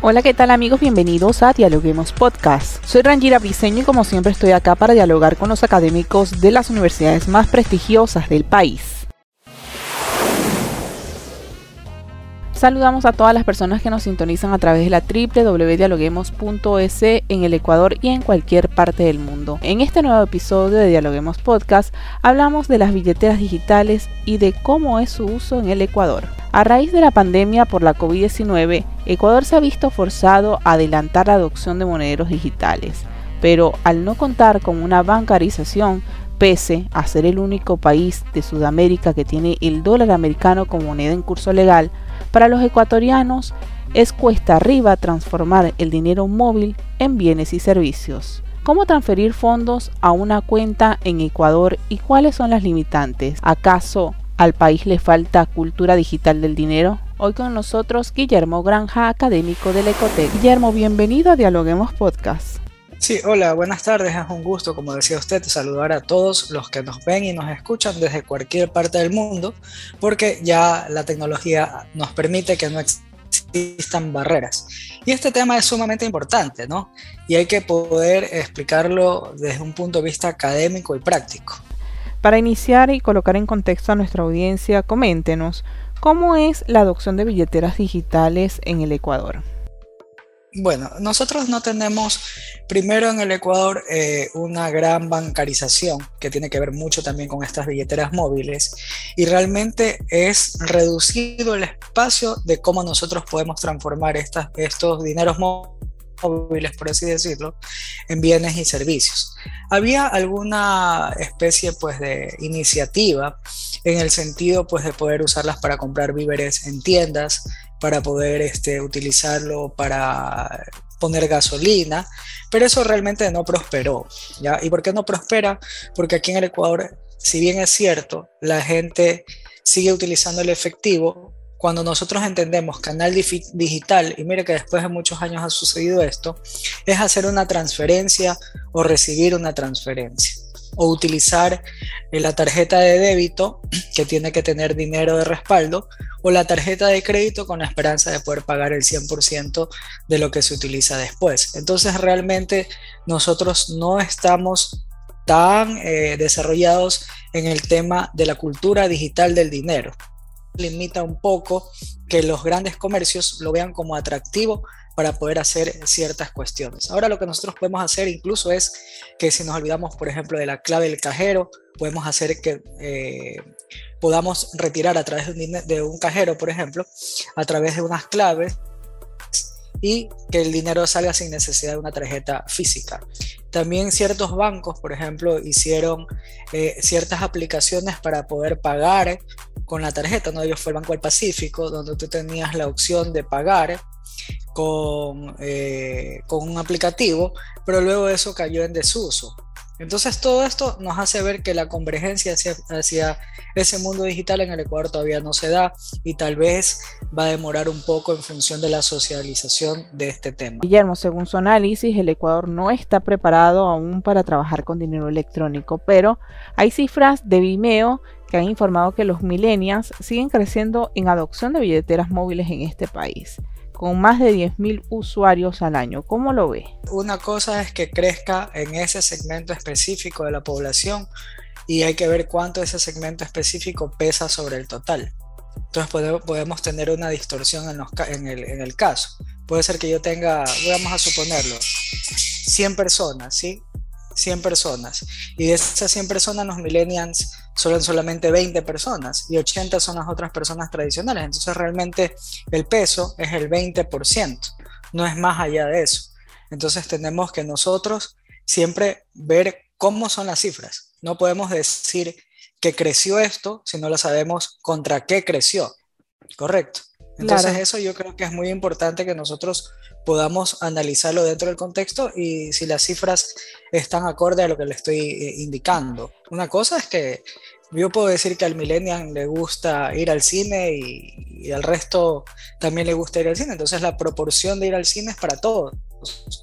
Hola, ¿qué tal amigos? Bienvenidos a Dialoguemos Podcast. Soy Rangira Briseño y como siempre estoy acá para dialogar con los académicos de las universidades más prestigiosas del país. Saludamos a todas las personas que nos sintonizan a través de la www.dialoguemos.es en el Ecuador y en cualquier parte del mundo. En este nuevo episodio de Dialoguemos Podcast hablamos de las billeteras digitales y de cómo es su uso en el Ecuador. A raíz de la pandemia por la COVID-19, Ecuador se ha visto forzado a adelantar la adopción de monederos digitales, pero al no contar con una bancarización, pese a ser el único país de Sudamérica que tiene el dólar americano como moneda en curso legal, para los ecuatorianos es cuesta arriba transformar el dinero móvil en bienes y servicios. ¿Cómo transferir fondos a una cuenta en Ecuador y cuáles son las limitantes? ¿Acaso al país le falta cultura digital del dinero? Hoy con nosotros Guillermo Granja, académico del Ecotec. Guillermo, bienvenido a Dialoguemos Podcast. Sí, hola, buenas tardes. Es un gusto, como decía usted, saludar a todos los que nos ven y nos escuchan desde cualquier parte del mundo, porque ya la tecnología nos permite que no existan barreras. Y este tema es sumamente importante, ¿no? Y hay que poder explicarlo desde un punto de vista académico y práctico. Para iniciar y colocar en contexto a nuestra audiencia, coméntenos cómo es la adopción de billeteras digitales en el Ecuador. Bueno, nosotros no tenemos primero en el Ecuador eh, una gran bancarización que tiene que ver mucho también con estas billeteras móviles y realmente es reducido el espacio de cómo nosotros podemos transformar estos dineros móviles, por así decirlo, en bienes y servicios. Había alguna especie pues de iniciativa en el sentido pues de poder usarlas para comprar víveres en tiendas, para poder este, utilizarlo para poner gasolina, pero eso realmente no prosperó. ¿ya? ¿Y por qué no prospera? Porque aquí en el Ecuador, si bien es cierto, la gente sigue utilizando el efectivo, cuando nosotros entendemos canal digital, y mire que después de muchos años ha sucedido esto, es hacer una transferencia o recibir una transferencia o utilizar eh, la tarjeta de débito que tiene que tener dinero de respaldo o la tarjeta de crédito con la esperanza de poder pagar el 100% de lo que se utiliza después. Entonces realmente nosotros no estamos tan eh, desarrollados en el tema de la cultura digital del dinero. Limita un poco que los grandes comercios lo vean como atractivo para poder hacer ciertas cuestiones. Ahora lo que nosotros podemos hacer incluso es que si nos olvidamos, por ejemplo, de la clave del cajero, podemos hacer que eh, podamos retirar a través de un, cajero, por ejemplo, a través de unas claves y que el dinero salga sin necesidad de una tarjeta física. También ciertos bancos, por ejemplo, hicieron eh, ciertas aplicaciones para poder pagar con la tarjeta. ¿no? Ellos fue el Banco del Pacífico, donde tú tenías la opción de pagar con, eh, con un aplicativo, pero luego eso cayó en desuso. Entonces todo esto nos hace ver que la convergencia hacia, hacia, ese mundo digital en el Ecuador todavía no se da y tal vez va a demorar un poco en función de la socialización de este tema. Guillermo, según su análisis, el Ecuador no está preparado aún para trabajar con dinero electrónico, pero hay cifras de Vimeo que han informado que los millennials siguen creciendo en adopción de billeteras móviles en este país con más de 10.000 usuarios al año. ¿Cómo lo ve? Una cosa es que crezca en ese segmento específico de la población y hay que ver cuánto ese segmento específico pesa sobre el total. Entonces podemos tener una distorsión en, el, en el caso. Puede ser que yo tenga, vamos a suponerlo, 100 personas, ¿sí? 100 personas. Y de esas 100 personas, los millennials son solamente 20 personas y 80 son las otras personas tradicionales. Entonces realmente el peso es el 20%, no es más allá de eso. Entonces tenemos que nosotros siempre ver cómo son las cifras. No podemos decir que creció esto si no lo sabemos contra qué creció. Correcto. Entonces eso yo creo que es muy importante que nosotros podamos analizarlo dentro del contexto y si las cifras están acorde a lo que le estoy eh, indicando. Una cosa es que yo puedo decir que al millennial le gusta ir al cine y, y, al resto también le gusta ir al cine. Entonces la proporción de ir al cine es para todos,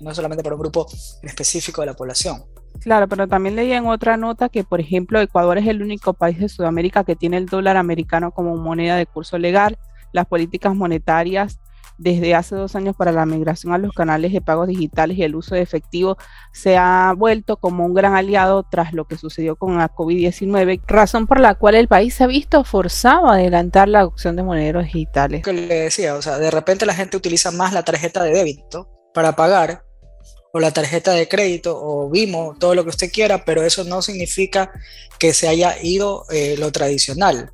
no solamente para un grupo específico de la población. Claro, pero también leí en otra nota que, por ejemplo, Ecuador es el único país de Sudamérica que tiene el dólar americano como moneda de curso legal las políticas monetarias desde hace dos años para la migración a los canales de pagos digitales y el uso de efectivo se ha vuelto como un gran aliado tras lo que sucedió con la COVID-19, razón por la cual el país se ha visto forzado a adelantar la adopción de monederos digitales. Que le decía, o sea, de repente la gente utiliza más la tarjeta de débito para pagar o la tarjeta de crédito o Vimo, todo lo que usted quiera, pero eso no significa que se haya ido eh, lo tradicional.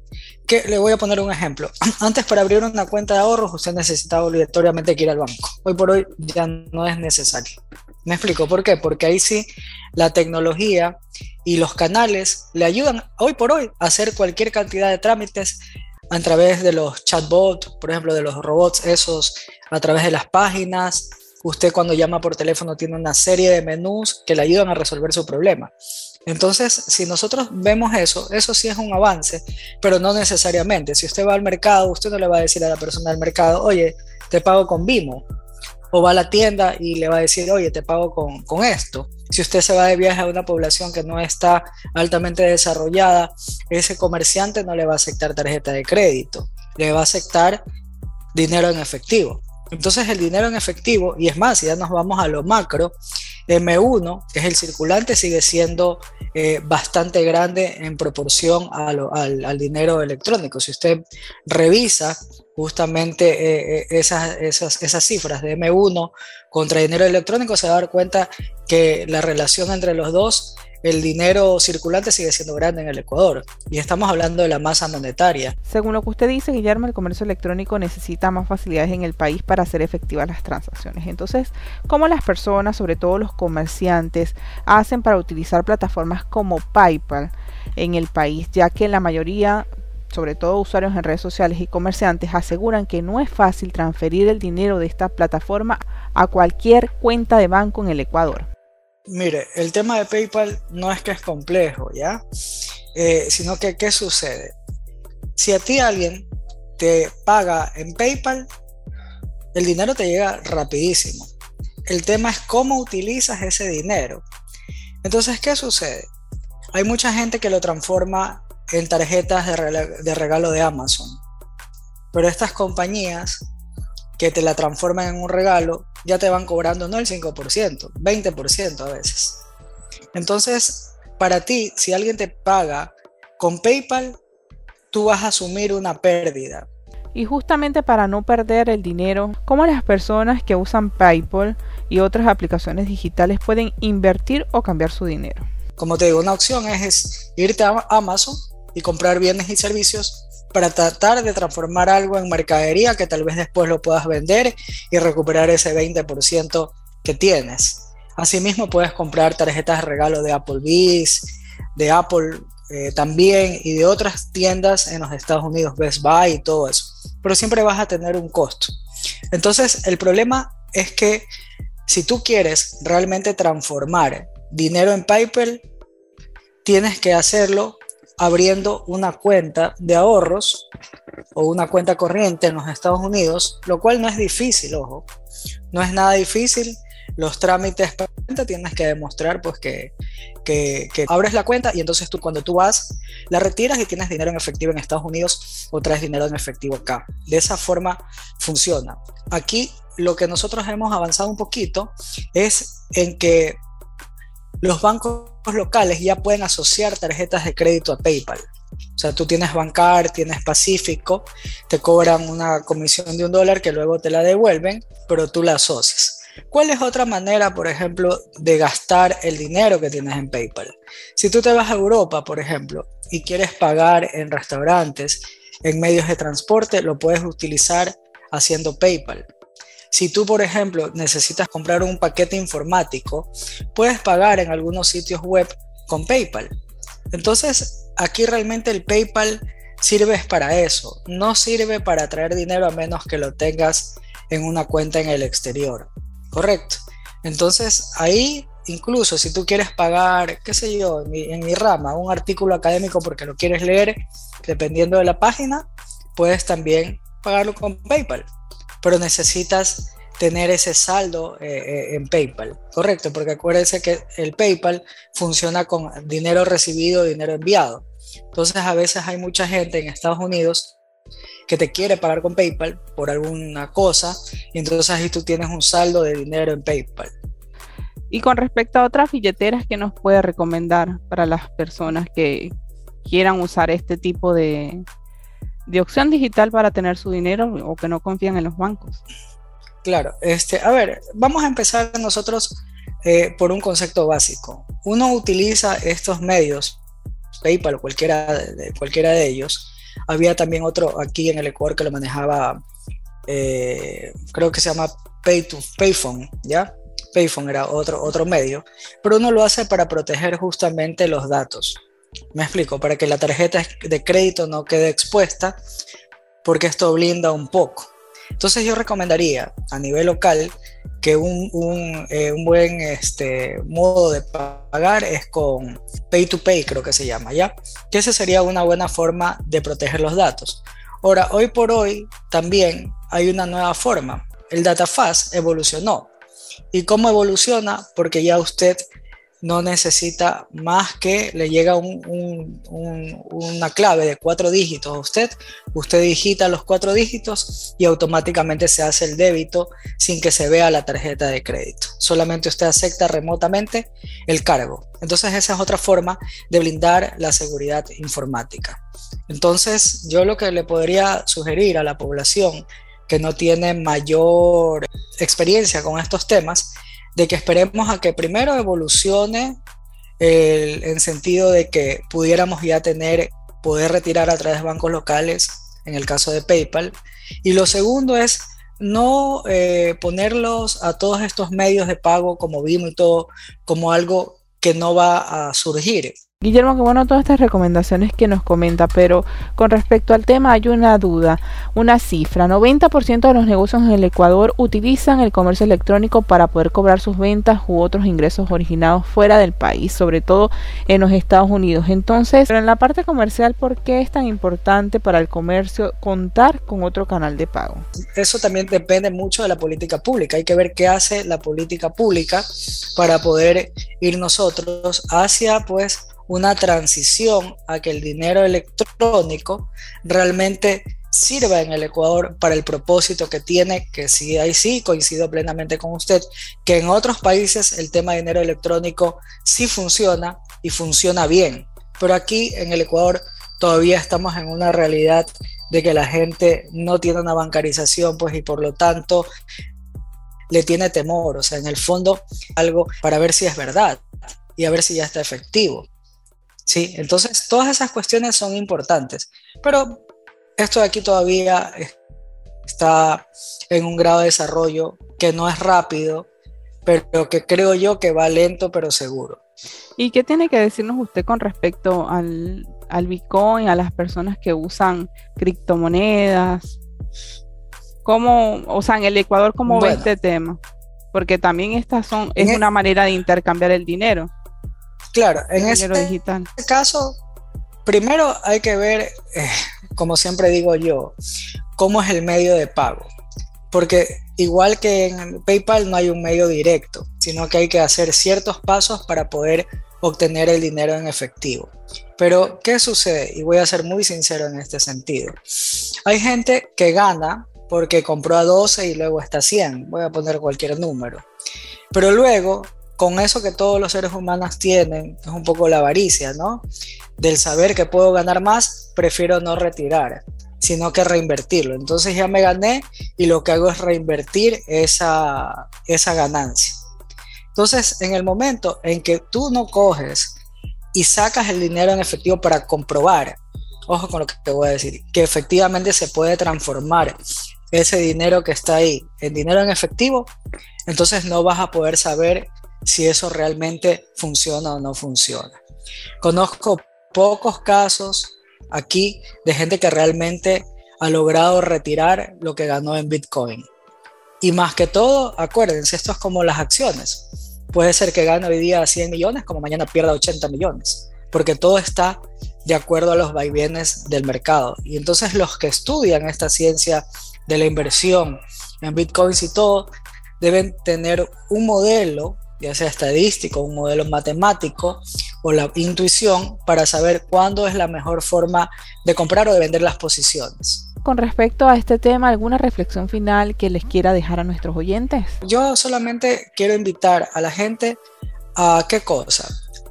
Le voy a poner un ejemplo. Antes para abrir una cuenta de ahorros usted necesitaba obligatoriamente que ir al banco. Hoy por hoy ya no es necesario. Me explico por qué. Porque ahí sí la tecnología y los canales le ayudan hoy por hoy a hacer cualquier cantidad de trámites a través de los chatbots, por ejemplo, de los robots esos, a través de las páginas, Usted cuando llama por teléfono tiene una serie de menús que le ayudan a resolver su problema. Entonces, si nosotros vemos eso, eso sí es un avance, pero no necesariamente. Si usted va al mercado, usted no le va a decir a la persona del mercado, oye, te pago con Vimo. O va a la tienda y le va a decir, oye, te pago con, con esto. Si usted se va de viaje a una población que no está altamente desarrollada, ese comerciante no le va a aceptar tarjeta de crédito, le va a aceptar dinero en efectivo. Entonces el dinero en efectivo, y es más, si ya nos vamos a lo macro, M1, que es el circulante, sigue siendo eh, bastante grande en proporción al, dinero electrónico. Si usted revisa justamente eh, eh, esas, esas, esas cifras de M1 contra dinero electrónico, se va a dar cuenta que la relación entre los dos el dinero circulante sigue siendo grande en el Ecuador y estamos hablando de la masa monetaria. Según lo que usted dice, Guillermo, el comercio electrónico necesita más facilidades en el país para hacer efectivas las transacciones. Entonces, ¿cómo las personas, sobre todo los comerciantes, hacen para utilizar plataformas como PayPal en el país, ya que la mayoría sobre todo usuarios en redes sociales y comerciantes, aseguran que no es fácil transferir el dinero de esta plataforma a cualquier cuenta de banco en el Ecuador. Mire, el tema de PayPal no es que es complejo, ¿ya? Eh, sino que, ¿qué sucede? Si a ti alguien te paga en PayPal, el dinero te llega rapidísimo. El tema es cómo utilizas ese dinero. Entonces, ¿qué sucede? Hay mucha gente que lo transforma en tarjetas de regalo de Amazon. Pero estas compañías que te la transforman en un regalo, ya te van cobrando no el 5%, 20% a veces. Entonces, para ti, si alguien te paga con PayPal, tú vas a asumir una pérdida. Y justamente para no perder el dinero, ¿cómo las personas que usan PayPal y otras aplicaciones digitales pueden invertir o cambiar su dinero? Como te digo, una opción es, es irte a Amazon y comprar bienes y servicios para tratar de transformar algo en mercadería que tal vez después lo puedas vender y recuperar ese 20% que tienes. Asimismo puedes comprar tarjetas de regalo de Applebee's, de Apple eh, también y de otras tiendas en los Estados Unidos, Best Buy y todo eso. Pero siempre vas a tener un costo. Entonces el problema es que si tú quieres realmente transformar dinero en PayPal, tienes que hacerlo abriendo una cuenta de ahorros o una cuenta corriente en los Estados Unidos, lo cual no es difícil, ojo, no es nada difícil. Los trámites para cuenta tienes que demostrar pues que, que, abres la cuenta y entonces tú cuando tú vas la retiras y tienes dinero en efectivo en Estados Unidos o traes dinero en efectivo acá. De esa forma funciona. Aquí lo que nosotros hemos avanzado un poquito es en que los bancos locales ya pueden asociar tarjetas de crédito a PayPal. O sea, tú tienes Bancar, tienes Pacífico, te cobran una comisión de un dólar que luego te la devuelven, pero tú la asocias. ¿Cuál es otra manera, por ejemplo, de gastar el dinero que tienes en PayPal? Si tú te vas a Europa, por ejemplo, y quieres pagar en restaurantes, en medios de transporte, lo puedes utilizar haciendo PayPal. Si tú, por ejemplo, necesitas comprar un paquete informático, puedes pagar en algunos sitios web con PayPal. Entonces, aquí realmente el PayPal sirve para eso. No sirve para traer dinero a menos que lo tengas en una cuenta en el exterior. Correcto. Entonces, ahí incluso si tú quieres pagar, qué sé yo, en mi, en mi, rama, un artículo académico porque lo quieres leer, dependiendo de la página, puedes también pagarlo con PayPal pero necesitas tener ese saldo eh, eh, en PayPal, correcto, porque acuérdense que el PayPal funciona con dinero recibido, dinero enviado. Entonces a veces hay mucha gente en Estados Unidos que te quiere pagar con PayPal por alguna cosa y entonces ahí tú tienes un saldo de dinero en PayPal. Y con respecto a otras billeteras que nos puede recomendar para las personas que quieran usar este tipo de, de opción digital para tener su dinero o que no confían en los bancos. Claro, este, a ver, vamos a empezar nosotros eh, por un concepto básico. Uno utiliza estos medios, PayPal o cualquiera de, cualquiera de ellos, había también otro aquí en el Ecuador que lo manejaba, eh, creo que se llama Pay to Payphone, ¿ya? Payphone era otro, otro medio, pero uno lo hace para proteger justamente los datos. Me explico, para que la tarjeta de crédito no quede expuesta, porque esto blinda un poco. Entonces yo recomendaría a nivel local que un, un, eh, un, buen este, modo de pagar es con Pay to Pay, creo que se llama, ¿ya? Que esa sería una buena forma de proteger los datos. Ahora, hoy por hoy también hay una nueva forma. El DataFast evolucionó. ¿Y cómo evoluciona? Porque ya usted no necesita más que le llega una clave de cuatro dígitos a usted, usted digita los cuatro dígitos y automáticamente se hace el débito sin que se vea la tarjeta de crédito. Solamente usted acepta remotamente el cargo. Entonces esa es otra forma de blindar la seguridad informática. Entonces yo lo que le podría sugerir a la población que no tiene mayor experiencia con estos temas de que esperemos a que primero evolucione el, en sentido de que pudiéramos ya tener, poder retirar a través de bancos locales, en el caso de PayPal. Y lo segundo es no eh, ponerlos a todos estos medios de pago como Vimo y todo como algo que no va a surgir. Guillermo, qué bueno todas estas recomendaciones que nos comenta, pero con respecto al tema hay una duda, una cifra. 90% de los negocios en el Ecuador utilizan el comercio electrónico para poder cobrar sus ventas u otros ingresos originados fuera del país, sobre todo en los Estados Unidos. Entonces, pero en la parte comercial, ¿por qué es tan importante para el comercio contar con otro canal de pago? Eso también depende mucho de la política pública. Hay que ver qué hace la política pública para poder ir nosotros hacia, pues, una transición a que el dinero electrónico realmente sirva en el Ecuador para el propósito que tiene, que sí, ahí sí coincido plenamente con usted, que en otros países el tema de dinero electrónico sí funciona y funciona bien, pero aquí en el Ecuador todavía estamos en una realidad de que la gente no tiene una bancarización, pues y por lo tanto le tiene temor, o sea, en el fondo algo para ver si es verdad y a ver si ya está efectivo. Sí, entonces todas esas cuestiones son importantes, pero esto de aquí todavía está en un grado de desarrollo que no es rápido, pero que creo yo que va lento pero seguro. ¿Y qué tiene que decirnos usted con respecto al, Bitcoin, a las personas que usan criptomonedas? ¿Cómo, o sea, en el Ecuador, cómo ve este tema? Porque también estas son, es una manera de intercambiar el dinero. Claro, en este caso, primero hay que ver, eh, como siempre digo yo, cómo es el medio de pago. Porque igual que en PayPal no hay un medio directo, sino que hay que hacer ciertos pasos para poder obtener el dinero en efectivo. Pero, ¿qué sucede? Y voy a ser muy sincero en este sentido. Hay gente que gana porque compró a 12 y luego está a 100. Voy a poner cualquier número. Pero luego con eso que todos los seres humanos tienen, es un poco la avaricia, ¿no? Del saber que puedo ganar más, prefiero no retirar, sino que reinvertirlo. Entonces ya me gané y lo que hago es reinvertir esa, esa ganancia. Entonces, en el momento en que tú no coges y sacas el dinero en efectivo para comprobar, ojo con lo que te voy a decir, que efectivamente se puede transformar ese dinero que está ahí en dinero en efectivo, entonces no vas a poder saber si eso realmente funciona o no funciona. Conozco pocos casos aquí de gente que realmente ha logrado retirar lo que ganó en Bitcoin. Y más que todo, acuérdense, esto es como las acciones. Puede ser que gane hoy día 100 millones, como mañana pierda 80 millones, porque todo está de acuerdo a los vaivienes del mercado. Y entonces los que estudian esta ciencia de la inversión en bitcoins y todo, deben tener un modelo ya sea estadístico, un modelo matemático o la intuición para saber cuándo es la mejor forma de comprar o de vender las posiciones. con respecto a este tema, ¿alguna reflexión final que les quiera dejar a nuestros oyentes? Yo solamente quiero invitar a la gente a qué cosa,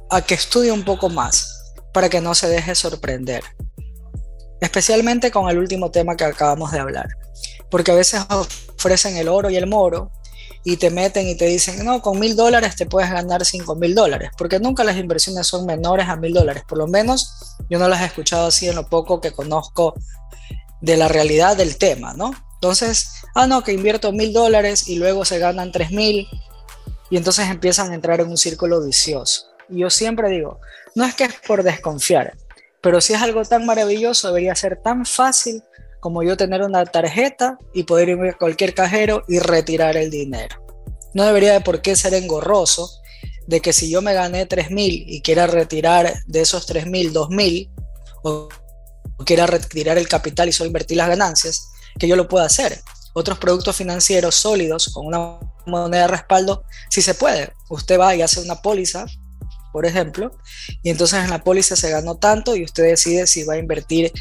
a que estudie un poco más para que no se deje sorprender, especialmente con el último tema que acabamos de hablar, porque a veces ofrecen el oro y el moro y te meten y te dicen, no, con mil dólares te puedes ganar cinco mil dólares, porque nunca las inversiones son menores a mil dólares, por lo menos yo no las he escuchado así en lo poco que conozco de la realidad del tema, ¿no? Entonces, ah, no, que invierto mil dólares y luego se ganan tres mil y entonces empiezan a entrar en un círculo vicioso. Y yo siempre digo, no es que es por desconfiar, pero si es algo tan maravilloso, debería ser tan fácil como yo tener una tarjeta y poder ir a cualquier cajero y retirar el dinero. No debería de por qué ser engorroso de que si yo me gané mil y quiera retirar de esos tres mil, dos mil, o quiera retirar el capital y solo invertir las ganancias, que yo lo pueda hacer. Otros productos financieros sólidos con una moneda de respaldo, si se puede. Usted va y hace una póliza, por ejemplo, y entonces en la póliza se ganó tanto y usted decide si va a invertir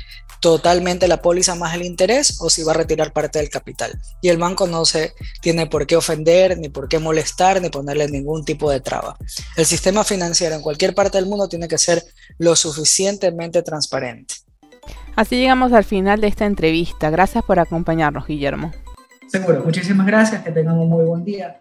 totalmente la póliza más el interés o si va a retirar parte del capital. Y el banco no se tiene por qué ofender, ni por qué molestar, ni ponerle ningún tipo de traba. El sistema financiero en cualquier parte del mundo tiene que ser lo suficientemente transparente. Así llegamos al final de esta entrevista. Gracias por acompañarnos, Guillermo. Seguro, muchísimas gracias, que tengan un muy buen día.